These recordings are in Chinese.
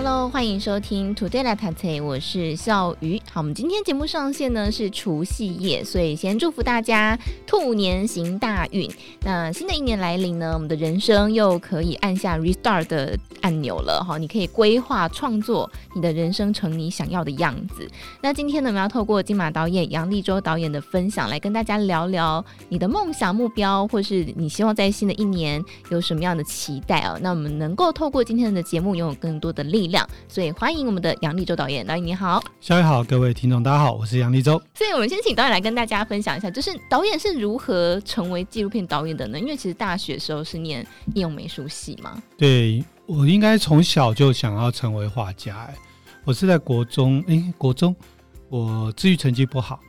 Hello，欢迎收听 Today 来读册，我是笑鱼。好，我们今天节目上线呢是除夕夜，所以先祝福大家兔年行大运。那新的一年来临呢，我们的人生又可以按下 Restart 的按钮了哈，你可以规划创作你的人生成你想要的样子。那今天呢，我们要透过金马导演杨立州导演的分享，来跟大家聊聊你的梦想目标，或是你希望在新的一年有什么样的期待哦。那我们能够透过今天的节目，拥有更多的力量。所以欢迎我们的杨立洲导演，导演你好，小雨好，各位听众大家好，我是杨立洲。所以我们先请导演来跟大家分享一下，就是导演是如何成为纪录片导演的呢？因为其实大学的时候是念应用美术系嘛。对，我应该从小就想要成为画家，哎，我是在国中，哎、欸，国中我智育成绩不好，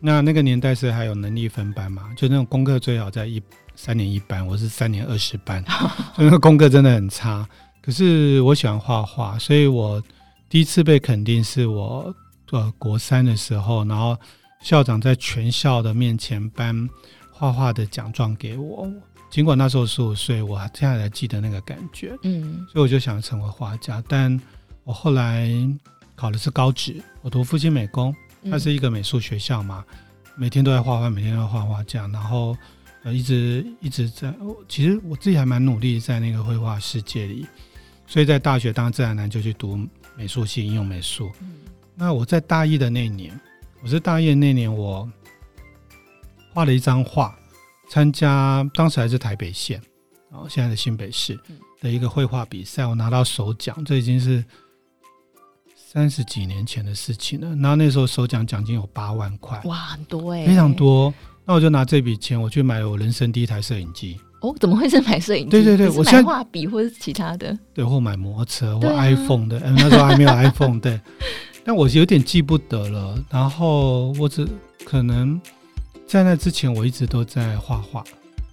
那那个年代是还有能力分班嘛，就那种功课最好在一三年一班，我是三年二十班，所以那个功课真的很差。可是我喜欢画画，所以我第一次被肯定是我呃国三的时候，然后校长在全校的面前颁画画的奖状给我。尽管那时候十五岁，我现在还记得那个感觉。嗯，所以我就想成为画家。但我后来考的是高职，我读复兴美工，它是一个美术学校嘛，每天都在画画，每天都在画画这样，然后呃一直一直在。其实我自己还蛮努力在那个绘画世界里。所以在大学当自然男就去读美术系应用美术。那我在大一的那年，我是大一的那年，我画了一张画，参加当时还是台北县，然后现在的新北市的一个绘画比赛，我拿到首奖，这已经是三十几年前的事情了。然后那时候首奖奖金有八万块，哇，很多哎，非常多。那我就拿这笔钱，我去买了我人生第一台摄影机。哦，怎么会是买摄影机？对对对，我现在画笔或者其他的，对，或买摩托车或 iPhone 的，嗯、啊，那时候还没有 iPhone，对。但我有点记不得了。然后我只可能在那之前，我一直都在画画，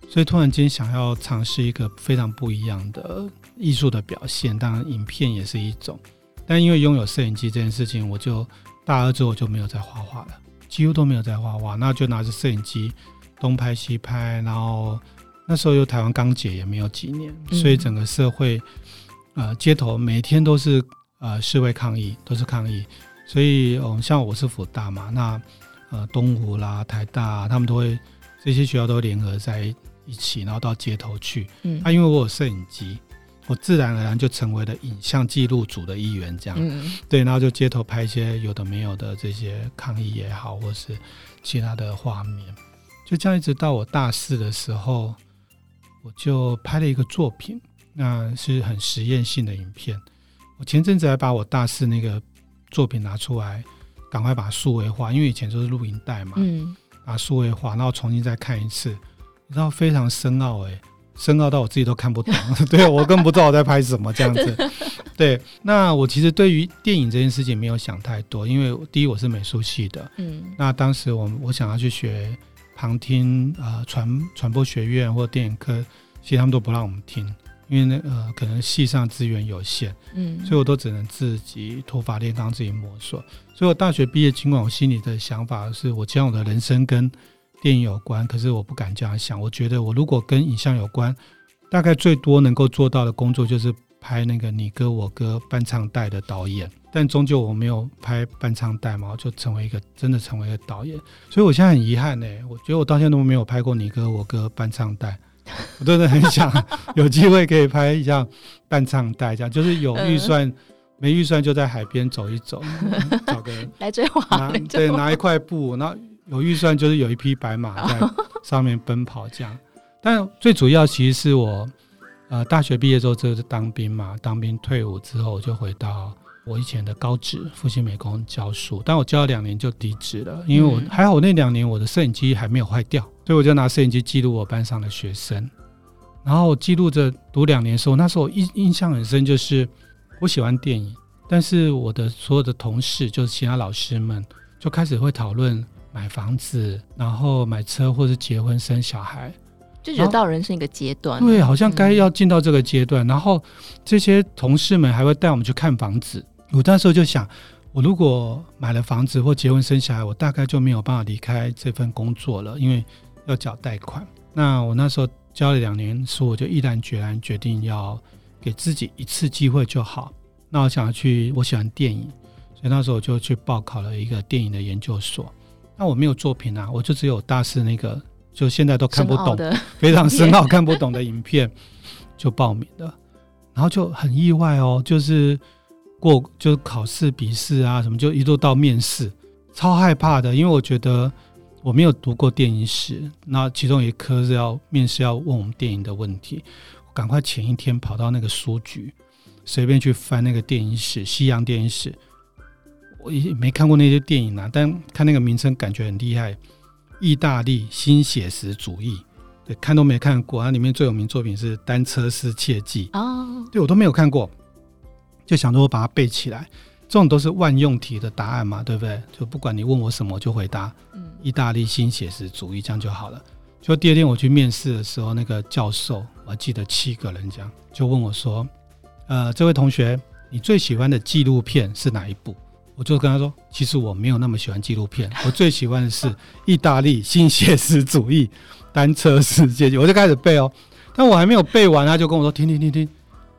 所以突然间想要尝试一个非常不一样的艺术的表现，当然影片也是一种。但因为拥有摄影机这件事情，我就大二之后就没有再画画了，几乎都没有再画画，那就拿着摄影机东拍西拍，然后。那时候有台湾刚解也没有几年，所以整个社会，呃，街头每天都是呃示威抗议，都是抗议。所以，嗯，像我是辅大嘛，那呃东湖啦、台大，他们都会这些学校都联合在一起，然后到街头去。嗯，啊，因为我有摄影机，我自然而然就成为了影像记录组的一员，这样。嗯，对，然后就街头拍一些有的没有的这些抗议也好，或是其他的画面，就这样一直到我大四的时候。我就拍了一个作品，那是很实验性的影片。我前阵子还把我大四那个作品拿出来，赶快把它数位化，因为以前都是录音带嘛，嗯，把数位化，然后重新再看一次，你知道非常深奥哎，深奥到我自己都看不懂，对，我更不知道我在拍什么这样子。对，那我其实对于电影这件事情没有想太多，因为第一我是美术系的，嗯，那当时我我想要去学。旁听呃传传播学院或电影科，其实他们都不让我们听，因为那呃可能系上资源有限，嗯，所以我都只能自己土法炼钢，自己摸索。所以我大学毕业，尽管我心里的想法是我希望我的人生跟电影有关，可是我不敢这样想。我觉得我如果跟影像有关，大概最多能够做到的工作就是拍那个你哥我哥伴唱带的导演。但终究我没有拍伴唱带嘛，就成为一个真的成为一个导演，所以我现在很遗憾呢。我觉得我到现在都没有拍过你哥我哥伴唱带，我真的很想 有机会可以拍一下伴唱带，这样就是有预算、嗯、没预算就在海边走一走，找个人来追我，对，拿一块布，然后有预算就是有一匹白马在上面奔跑这样。但最主要其实是我呃大学毕业之后就是当兵嘛，当兵退伍之后就回到。我以前的高职复兴美工教书，但我教了两年就离职了，因为我还好那两年我的摄影机还没有坏掉，所以我就拿摄影机记录我班上的学生，然后记录着读两年的时候，那时候我印印象很深，就是我喜欢电影，但是我的所有的同事就是其他老师们就开始会讨论买房子，然后买车或者结婚生小孩。就觉得到人生一个阶段，对，好像该要进到这个阶段，嗯。然后这些同事们还会带我们去看房子。我那时候就想，我如果买了房子或结婚生小孩，我大概就没有办法离开这份工作了，因为要缴贷款。那我那时候教了两年书，我就毅然决然决定要给自己一次机会就好。那我想要去，我喜欢电影，所以那时候我就去报考了一个电影的研究所。那我没有作品啊，我就只有大四那个，就现在都看不懂，非常深奥看不懂的影片，就报名了。然后就很意外哦，就是过就是考试笔试啊什么，就一路到面试，超害怕的，因为我觉得我没有读过电影史。那其中一科是要面试，要问我们电影的问题，赶快前一天跑到那个书局。随便去翻那个电影史，西洋电影史，我也没看过那些电影啊，但看那个名称感觉很厉害。意大利新写实主义，对，看都没看过。它里面最有名作品是《单车失窃记》哦，对我都没有看过，就想着我把它背起来。这种都是万用题的答案嘛，对不对？就不管你问我什么，我就回答。嗯，意大利新写实主义这样就好了。就第二天我去面试的时候，那个教授我还记得七个人这样，就问我说。呃，这位同学，你最喜欢的纪录片是哪一部？我就跟他说，其实我没有那么喜欢纪录片，我最喜欢的是意大利新写实主义单车世界。我就开始背哦，但我还没有背完，他就跟我说：“听听听听。”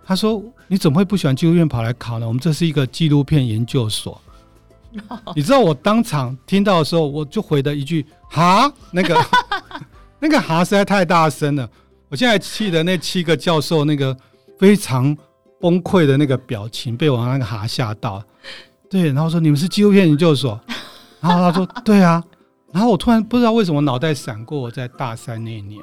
他说：“你怎么会不喜欢纪录片跑来考呢？我们这是一个纪录片研究所。”你知道我当场听到的时候，我就回了一句：“哈，那个 那个哈实在太大声了。”我现在气的那七个教授那个非常。崩溃的那个表情被我那个哈吓到，对，然后说，你们是纪录片研究所，然后他说对啊，然后我突然不知道为什么脑袋闪过，我在大三那一年，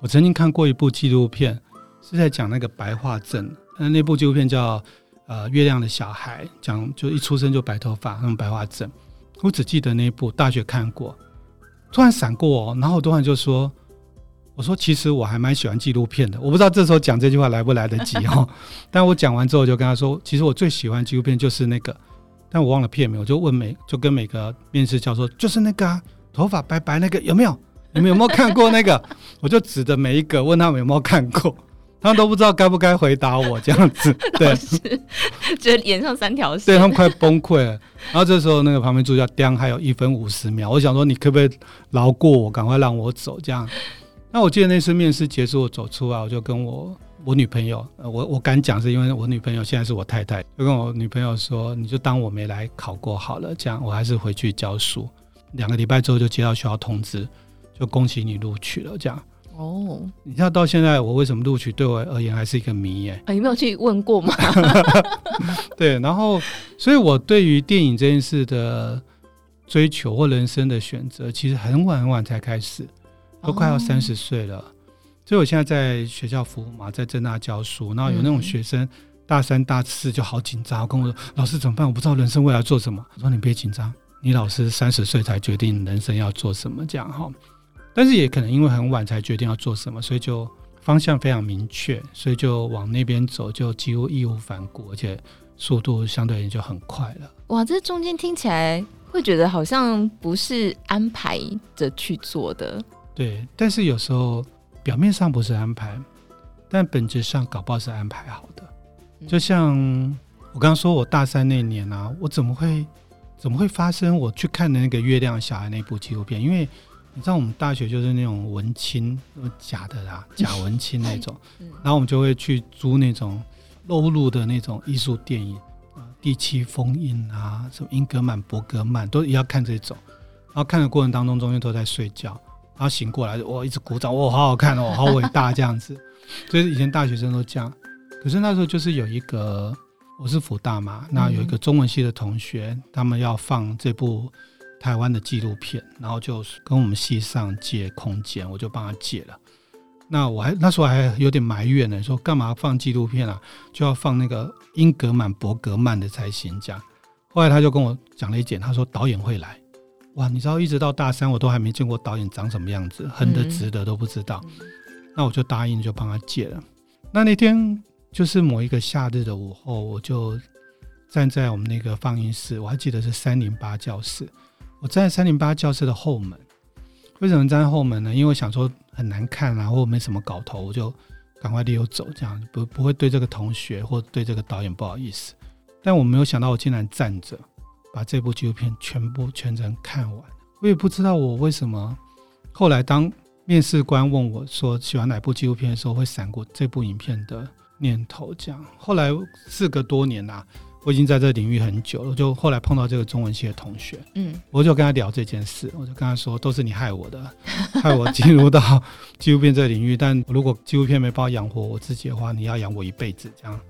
我曾经看过一部纪录片，是在讲那个白化症，那那部纪录片叫呃月亮的小孩，讲就一出生就白头发，那种白化症，我只记得那一部，大学看过，突然闪过哦，然后我突然就说。我说，其实我还蛮喜欢纪录片的，我不知道这时候讲这句话来不来得及哦。但我讲完之后，就跟他说，其实我最喜欢纪录片就是那个，但我忘了片名，我就问每就跟每个面试教授，就是那个啊，头发白白那个有没有？你们有没有看过那个？我就指着每一个问他们有没有看过，他们都不知道该不该回答我这样子，对，觉得脸上三条线，对他们快崩溃了。然后这时候那个旁边助教叮，还有一分五十秒，我想说你可不可以饶过我，赶快让我走这样。那我记得那次面试结束，我走出来，我就跟我我女朋友，我我敢讲是因为我女朋友现在是我太太，就跟我女朋友说，你就当我没来考过好了，这样我还是回去教书。两个礼拜之后就接到学校通知，就恭喜你录取了，这样。哦，你知道到现在我为什么录取，对我而言还是一个谜耶。啊，有没有去问过吗？对，然后，所以我对于电影这件事的追求或人生的选择，其实很晚很晚才开始。都快要三十岁了，所以我现在在学校服务嘛，在正大教书，然后有那种学生大三、大四就好紧张，跟我说：“老师怎么办？我不知道人生未来做什么。”我说：“你别紧张，你老师三十岁才决定人生要做什么，这样哈。但是也可能因为很晚才决定要做什么，所以就方向非常明确，所以就往那边走，就几乎义无反顾，而且速度相对也就很快了。哇，这中间听起来会觉得好像不是安排着去做的。对，但是有时候表面上不是安排，但本质上搞不好是安排好的。就像我刚刚说，我大三那年啊，我怎么会怎么会发生我去看的那个月亮小孩那部纪录片？因为你知道我们大学就是那种文青，假的啦，假文青那种，然后我们就会去租那种露露的那种艺术电影啊，第七封印啊，什么英格曼、伯格曼，都也要看这种。然后看的过程当中，中间都在睡觉。然后醒过来，我一直鼓掌，哇，好好看哦，好伟大这样子。所 以以前大学生都这样。可是那时候就是有一个，我是福大嘛，那有一个中文系的同学，他们要放这部台湾的纪录片，然后就跟我们系上借空间，我就帮他借了。那我还那时候还有点埋怨呢，说干嘛放纪录片啊？就要放那个英格曼、伯格曼的才行。这样，后来他就跟我讲了一点，他说导演会来。哇，你知道一直到大三，我都还没见过导演长什么样子，横的直的都不知道。嗯、那我就答应，就帮他借了。那那天就是某一个夏日的午后，我就站在我们那个放映室，我还记得是三零八教室。我站在三零八教室的后门。为什么站在后门呢？因为我想说很难看啊，或没什么搞头，我就赶快溜走，这样不不会对这个同学或对这个导演不好意思。但我没有想到，我竟然站着。把这部纪录片全部全程看完。我也不知道我为什么后来当面试官问我说喜欢哪部纪录片的时候，会闪过这部影片的念头。这样，后来事隔多年啦。我已经在这领域很久了，就后来碰到这个中文系的同学，嗯，我就跟他聊这件事，我就跟他说，都是你害我的，害我进入到纪录片这个领域。但如果纪录片没办法养活我自己的话，你要养我一辈子这样。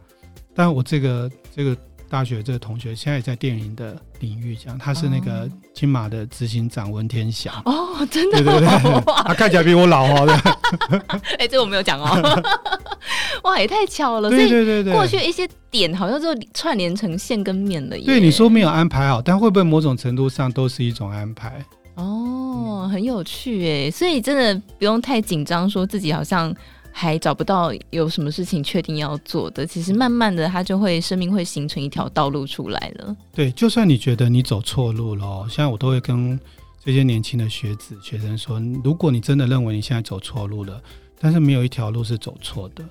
但我这个这个。大学这个同学现在也在电影的领域，这样他是那个金马的执行长温天祥哦，真的，对对对，他看起来比我老哦。哎，这个我没有讲哦。哇，也太巧了，对对对对，过去一些点好像就串联成线跟面了耶。对，你说没有安排好，但会不会某种程度上都是一种安排？哦，很有趣哎，所以真的不用太紧张，说自己好像。还找不到有什么事情确定要做的，其实慢慢的，他就会生命会形成一条道路出来了。对，就算你觉得你走错路了，现在我都会跟这些年轻的学子学生说，如果你真的认为你现在走错路了，但是没有一条路是走错的，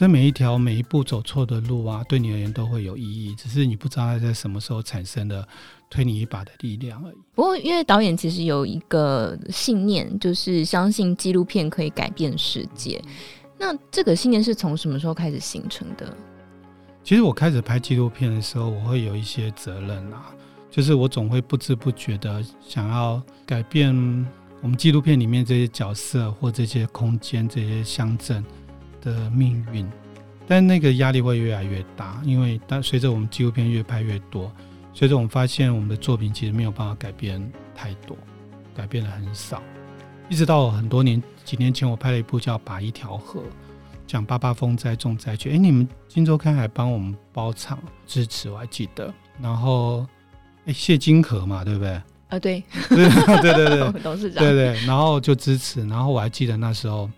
这每一条每一步走错的路啊，对你而言都会有意义，只是你不知道它在什么时候产生的推你一把的力量而已。不过，因为导演其实有一个信念，就是相信纪录片可以改变世界。那这个信念是从什么时候开始形成的？其实我开始拍纪录片的时候，我会有一些责任啊，就是我总会不知不觉的想要改变我们纪录片里面这些角色或这些空间、这些乡镇的命运。但那个压力会越来越大，因为当随着我们纪录片越拍越多，随着我们发现我们的作品其实没有办法改变太多，改变的很少。一直到很多年几年前，我拍了一部叫《把一条河》，讲八八风灾重灾区。哎，你们金周刊还帮我们包场支持，我还记得。然后，哎，谢金河嘛，对不对？啊，对，对对对对，董事长，对对。然后就支持。然后我还记得那时候，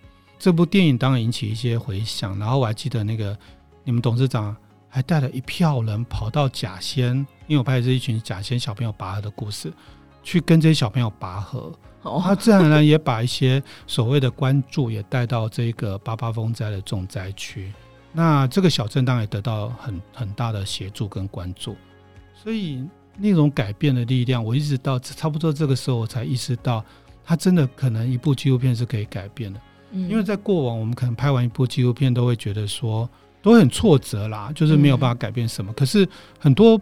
这部电影当然引起一些回响。然后我还记得那个你们董事长还带了一票人跑到假仙，因为我拍的是一群假仙小朋友拔河的故事，去跟这些小朋友拔河。他自然而然也把一些所谓的关注也带到这个八八风灾的重灾区，那这个小镇当然也得到很很大的协助跟关注，所以那种改变的力量，我一直到差不多这个时候，我才意识到，他真的可能一部纪录片是可以改变的。嗯，因为在过往我们可能拍完一部纪录片都会觉得说都很挫折啦，就是没有办法改变什么。可是很多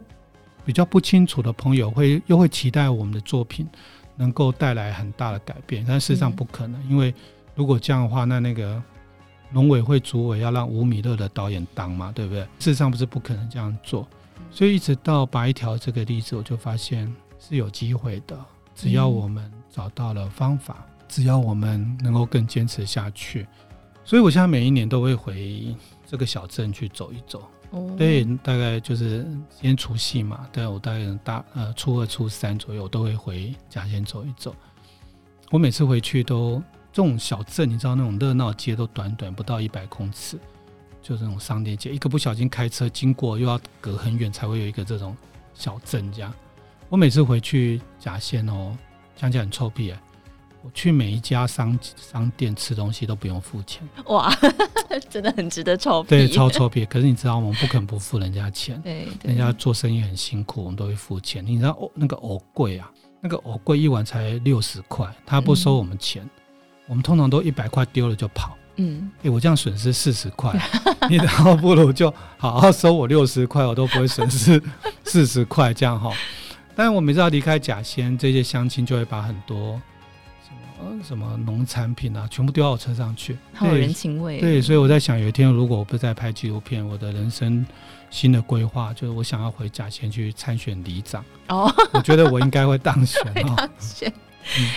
比较不清楚的朋友会又会期待我们的作品。能够带来很大的改变，但事实上不可能，因为如果这样的话，那那个农委会主委要让吴米勒的导演当嘛，对不对？事实上不是不可能这样做，所以一直到白一条这个例子，我就发现是有机会的，只要我们找到了方法，只要我们能够更坚持下去，所以我现在每一年都会回这个小镇去走一走。哦对，大概就是先除夕嘛，对，我大概大呃初二、初三左右都会回家先走一走。我每次回去都这种小镇，你知道那种热闹街都短短不到一百公尺，就这种商店街，一个不小心开车经过又要隔很远才会有一个这种小镇这样。我每次回去甲县哦，讲起来很臭屁哎。我去每一家商商店吃东西都不用付钱，哇，真的很值得臭屁。对，超 臭屁。可是你知道吗？我们不肯不付人家钱，对，人家做生意很辛苦，我们都会付钱。你知道哦，那个藕贵啊，那个藕贵一碗才六十块，他不收我们钱，嗯、我们通常都一百块丢了就跑。嗯，哎、欸，我这样损失四十块，你然后不如就好好收我六十块，我都不会损失四十块这样哈。但是我每次要离开甲仙，这些乡亲就会把很多。什么农产品啊，全部丢到我车上去，好有人情味。对，所以我在想，有一天如果我不再拍纪录片，我的人生新的规划就是我想要回甲仙去参选里长。哦，我觉得我应该会当选。当选。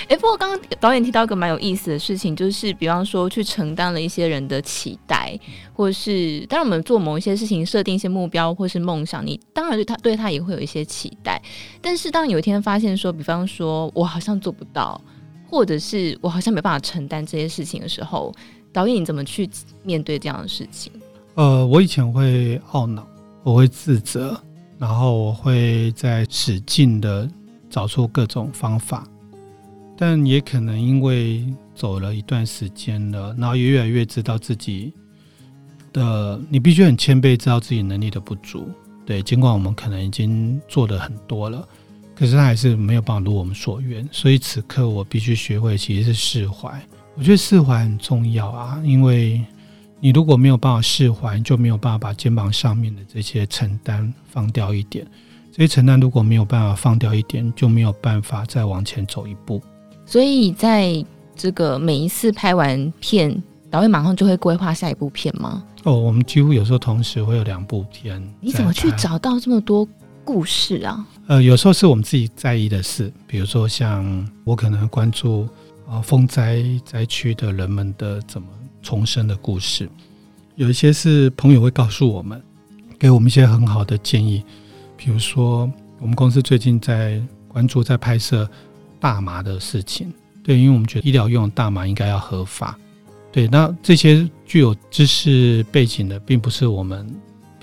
哎、欸，不过刚刚导演提到一个蛮有意思的事情，就是比方说去承担了一些人的期待，或是当然我们做某一些事情，设定一些目标或是梦想，你当然对他对他也会有一些期待。但是当有一天发现说，比方说我好像做不到。或者是我好像没办法承担这些事情的时候，导演你怎么去面对这样的事情？呃，我以前会懊恼，我会自责，然后我会在使劲的找出各种方法，但也可能因为走了一段时间了，然后也越来越知道自己的，你必须很谦卑，知道自己能力的不足，对，尽管我们可能已经做的很多了，可是他还是没有办法如我们所愿。所以此刻我必须学会，其实是释怀。我觉得释怀很重要啊，因为你如果没有办法释怀，就没有办法把肩膀上面的这些承担放掉一点。这些承担如果没有办法放掉一点，就没有办法再往前走一步。所以在这个每一次拍完片，导演马上就会规划下一部片吗？哦，我们几乎有时候同时会有两部片。你怎么去找到这么多故事啊？呃，有时候是我们自己在意的事，比如说像我可能关注啊风灾灾区的人们的怎么重生的故事，有一些是朋友会告诉我们，给我们一些很好的建议。比如说，我们公司最近在关注在拍摄大麻的事情，对，因为我们觉得医疗用大麻应该要合法。对，那这些具有知识背景的，并不是我们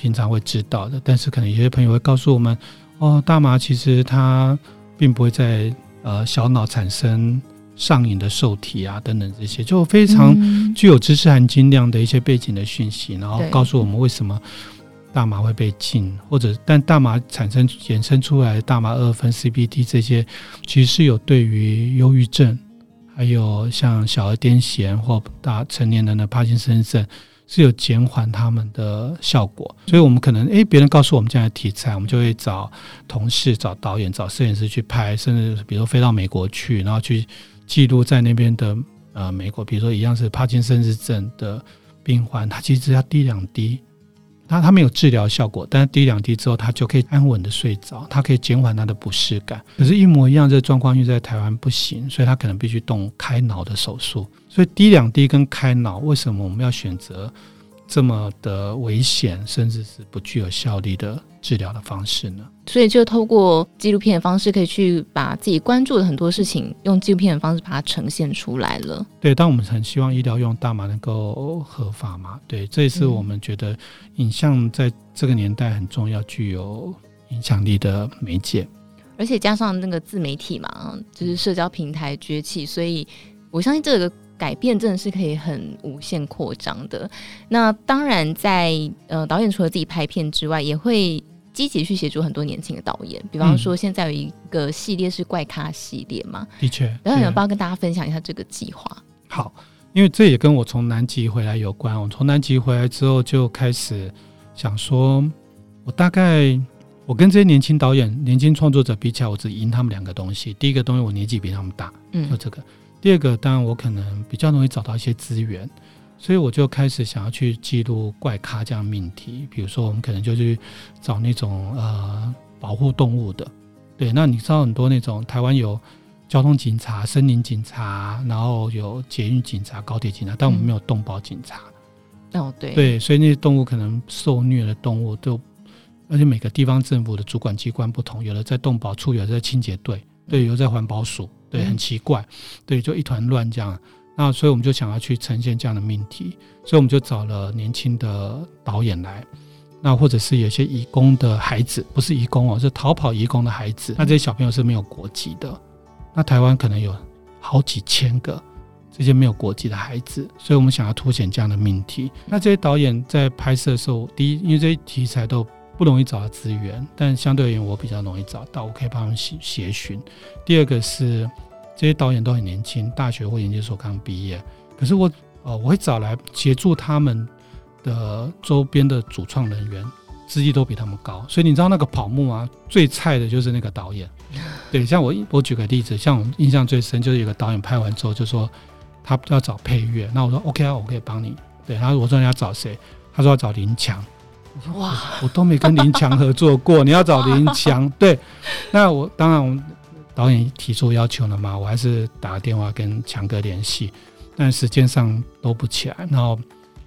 平常会知道的。但是可能有些朋友会告诉我们，哦，大麻其实它并不会在呃小脑产生上瘾的受体啊，等等这些，就非常具有知识含金量的一些背景的讯息，然后告诉我们为什么大麻会被禁，或者但大麻产生衍生出来的大麻二酚 CBD 这些，其实是有对于忧郁症。还有像小儿癫痫或大成年人的帕金森症，是有减缓他们的效果。所以，我们可能诶，别人告诉我们这样的题材，我们就会找同事、找导演、找摄影师去拍，甚至比如说飞到美国去，然后去记录在那边的呃美国，比如说一样是帕金森氏症的病患，他其实只要滴两滴。那他没有治疗效果，但是滴两滴之后，他就可以安稳的睡着，他可以减缓他的不适感。可是，一模一样这状况，因为在台湾不行，所以他可能必须动开脑的手术。所以，滴两滴跟开脑，为什么我们要选择这么的危险，甚至是不具有效力的治疗的方式呢？所以，就透过纪录片的方式，可以去把自己关注的很多事情，用纪录片的方式把它呈现出来了。对，当我们很希望医疗用大麻能够合法嘛？对，这也是我们觉得影像在这个年代很重要、具有影响力的媒介。而且加上那个自媒体嘛，就是社交平台崛起，所以我相信这个改变真的是可以很无限扩张的。那当然在，在呃导演除了自己拍片之外，也会。积极去协助很多年轻的导演，比方说现在有一个系列是怪咖系列嘛，的确，然后有没有跟大家分享一下这个计划？好，因为这也跟我从南极回来有关。我从南极回来之后就开始想说，我大概我跟这些年轻导演、年轻创作者比起来，我只赢他们两个东西。第一个东西，我年纪比他们大，嗯，就这个；第二个，当然我可能比较容易找到一些资源。所以我就开始想要去记录怪咖这样命题，比如说我们可能就去找那种呃保护动物的，对，那你知道很多那种台湾有交通警察、森林警察，然后有捷运警察、高铁警察，但我们没有动保警察。嗯、哦，对，对，所以那些动物可能受虐的动物都，而且每个地方政府的主管机关不同，有的在动保处，有的在清洁队，对，有在环保署，对，很奇怪，对，就一团乱这样。那所以我们就想要去呈现这样的命题，所以我们就找了年轻的导演来，那或者是有些移工的孩子，不是移工哦，是逃跑移工的孩子。那这些小朋友是没有国籍的，那台湾可能有好几千个这些没有国籍的孩子，所以我们想要凸显这样的命题。那这些导演在拍摄的时候，第一，因为这些题材都不容易找到资源，但相对而言我比较容易找到，我可以帮他们协协寻。第二个是。这些导演都很年轻，大学或研究所刚毕业。可是我，呃，我会找来协助他们的周边的主创人员，资历都比他们高。所以你知道那个跑木啊，最菜的就是那个导演。对，像我，我举个例子，像我印象最深就是有个导演拍完之后就说他要找配乐，那我说 OK 啊，我可以帮你。对，他说我说你要找谁？他说要找林强。哇，我都没跟林强合作过，你要找林强？对，那我当然我。导演提出要求了嘛，我还是打电话跟强哥联系，但时间上都不起来。然后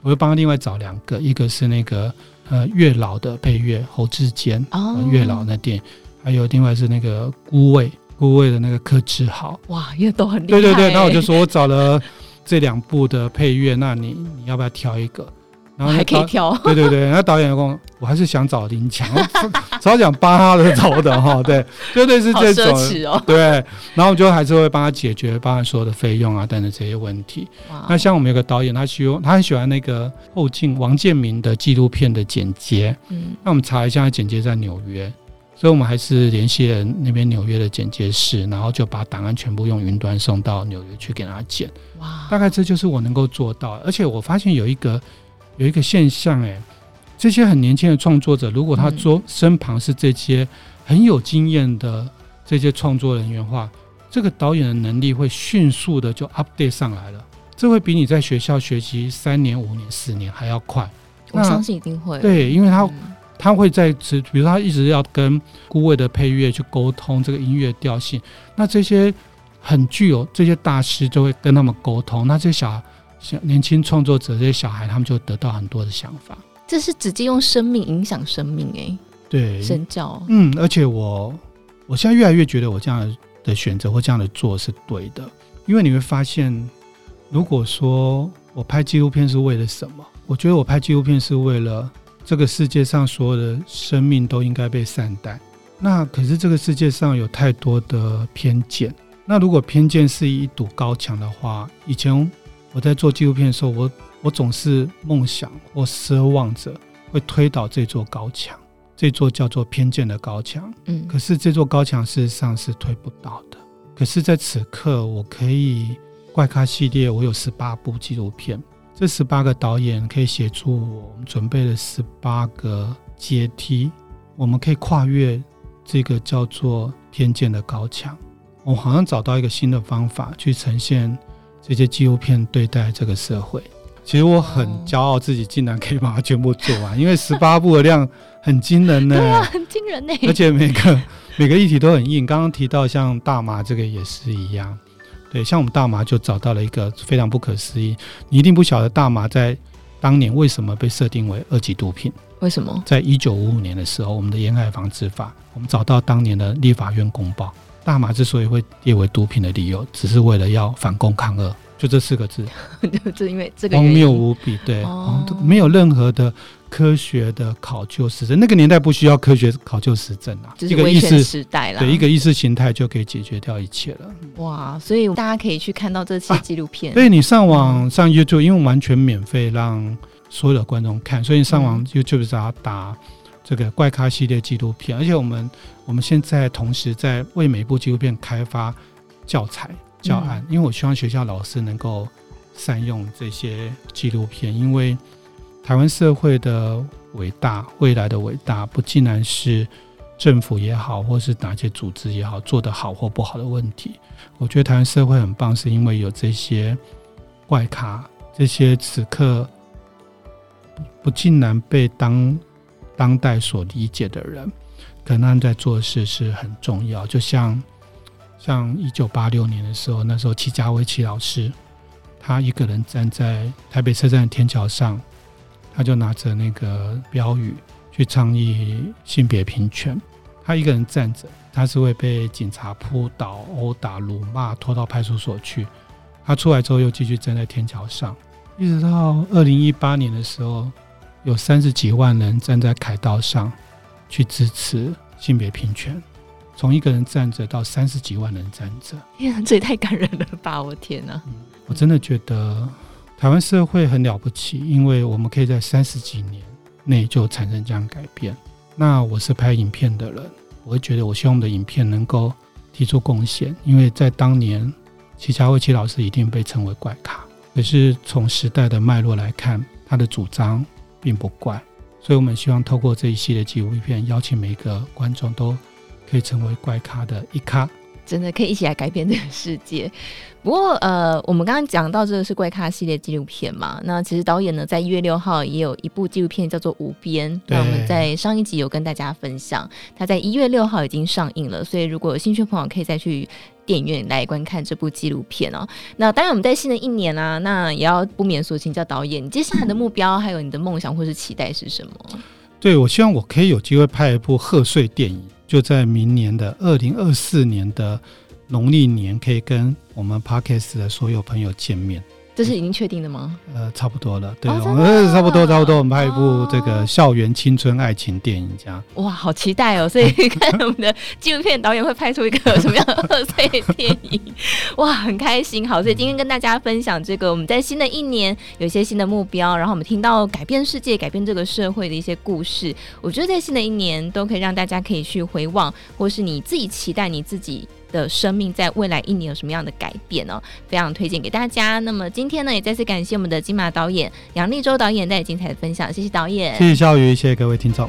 我又帮他另外找两个，一个是那个呃月老的配乐侯志坚哦，月老那电影，还有另外是那个孤味孤味的那个柯志豪。哇，也都很厉害。对对对，那我就说我找了这两部的配乐，那你你要不要挑一个？然后还可以挑，对对对，那导演说，我还是想找林强，找讲扒他的头的哈，对，就类似这种，哦、对，然后我就还是会帮他解决，帮他所有的费用啊等等这些问题。那像我们有个导演，他喜欢他很喜欢那个后进王建民的纪录片的剪接，嗯，那我们查一下，他剪接在纽约，所以我们还是联系了那边纽约的剪接室，然后就把档案全部用云端送到纽约去给他剪。哇，大概这就是我能够做到，而且我发现有一个。有一个现象，哎，这些很年轻的创作者，如果他做身旁是这些很有经验的这些创作人员的话，这个导演的能力会迅速的就 update 上来了。这会比你在学校学习三年、五年、四年还要快。我相信一定会。对，因为他他会在此，比如他一直要跟孤位的配乐去沟通这个音乐调性，那这些很具有这些大师就会跟他们沟通，那这些小孩。像年轻创作者这些小孩，他们就得到很多的想法。这是直接用生命影响生命，哎，对，身教。嗯，而且我我现在越来越觉得我这样的选择或这样的做是对的，因为你会发现，如果说我拍纪录片是为了什么？我觉得我拍纪录片是为了这个世界上所有的生命都应该被善待。那可是这个世界上有太多的偏见。那如果偏见是一堵高墙的话，以前。我在做纪录片的时候，我我总是梦想或奢望着会推倒这座高墙，这座叫做偏见的高墙。嗯，可是这座高墙事实上是推不倒的。可是在此刻，我可以怪咖系列，我有十八部纪录片，这十八个导演可以协助我们准备了十八个阶梯，我们可以跨越这个叫做偏见的高墙。我好像找到一个新的方法去呈现。这些纪录片对待这个社会，其实我很骄傲，自己竟然可以把它全部做完，因为十八部的量很惊人呢，对啊，很惊人呢，而且每个 每个议题都很硬。刚刚提到像大麻这个也是一样，对，像我们大麻就找到了一个非常不可思议，你一定不晓得大麻在当年为什么被设定为二级毒品？为什么？在一九五五年的时候，我们的沿海防治法，我们找到当年的立法院公报。大麻之所以会列为毒品的理由，只是为了要反共抗俄，就这四个字，就因为这个荒谬无比，对，哦、没有任何的科学的考究实证。那个年代不需要科学考究实证啊，一个意识时代了，对，一个意识形态就可以解决掉一切了。哇，所以大家可以去看到这期纪录片。所以、啊、你上网上 YouTube，因为完全免费让所有的观众看，所以你上网 YouTube 只要打。这个怪咖系列纪录片，而且我们我们现在同时在为每一部纪录片开发教材教案，嗯、因为我希望学校老师能够善用这些纪录片，因为台湾社会的伟大，未来的伟大，不尽然是政府也好，或是哪些组织也好做得好或不好的问题。我觉得台湾社会很棒，是因为有这些怪咖，这些此刻不尽然被当。当代所理解的人，可能在做事是很重要。就像像一九八六年的时候，那时候祁家威祁老师，他一个人站在台北车站天桥上，他就拿着那个标语去倡议性别平权。他一个人站着，他是会被警察扑倒、殴打、辱骂、拖到派出所去。他出来之后又继续站在天桥上，一直到二零一八年的时候。有三十几万人站在凯道上，去支持性别平权。从一个人站着到三十几万人站着，天啊，这也太感人了吧！我天哪，嗯，我真的觉得台湾社会很了不起，因为我们可以在三十几年内就产生这样改变。那我是拍影片的人，我会觉得我希望我们的影片能够提出贡献，因为在当年，齐家威祁老师一定被称为怪咖，可是从时代的脉络来看，他的主张。并不怪，所以我们希望透过这一系列纪录片，邀请每一个观众都可以成为怪咖的一咖，真的可以一起来改变这个世界。不过，呃，我们刚刚讲到这个是怪咖系列纪录片嘛，那其实导演呢，在一月六号也有一部纪录片叫做《无边》，那我们在上一集有跟大家分享，他在一月六号已经上映了，所以如果有兴趣的朋友可以再去电影院来观看这部纪录片哦。那当然，我们在新的一年啊，那也要不免说请教导演，你接下来的目标还有你的梦想或是期待是什么？对，我希望我可以有机会拍一部贺岁电影，就在明年的二零二四年的农历年可以跟我们 parkas 的所有朋友见面。这是已经确定的吗？呃，差不多了。对，哦、我们差不多，差不多。我们拍一部这个校园青春爱情电影，这样。哇，好期待哦！所以看我们的纪录片导演会拍出一个什么样的 贺岁电影？哇，很开心。好，所以今天跟大家分享这个我们在新的一年有一些新的目标，然后我们听到改变世界、改变这个社会的一些故事。我觉得在新的一年都可以让大家可以去回望，或是你自己期待你自己。的生命在未来一年有什么样的改变呢？非常推荐给大家。那么今天呢，也再次感谢我们的金马导演杨立洲导演带来精彩的分享，谢谢导演，谢谢小雨，谢谢各位听众。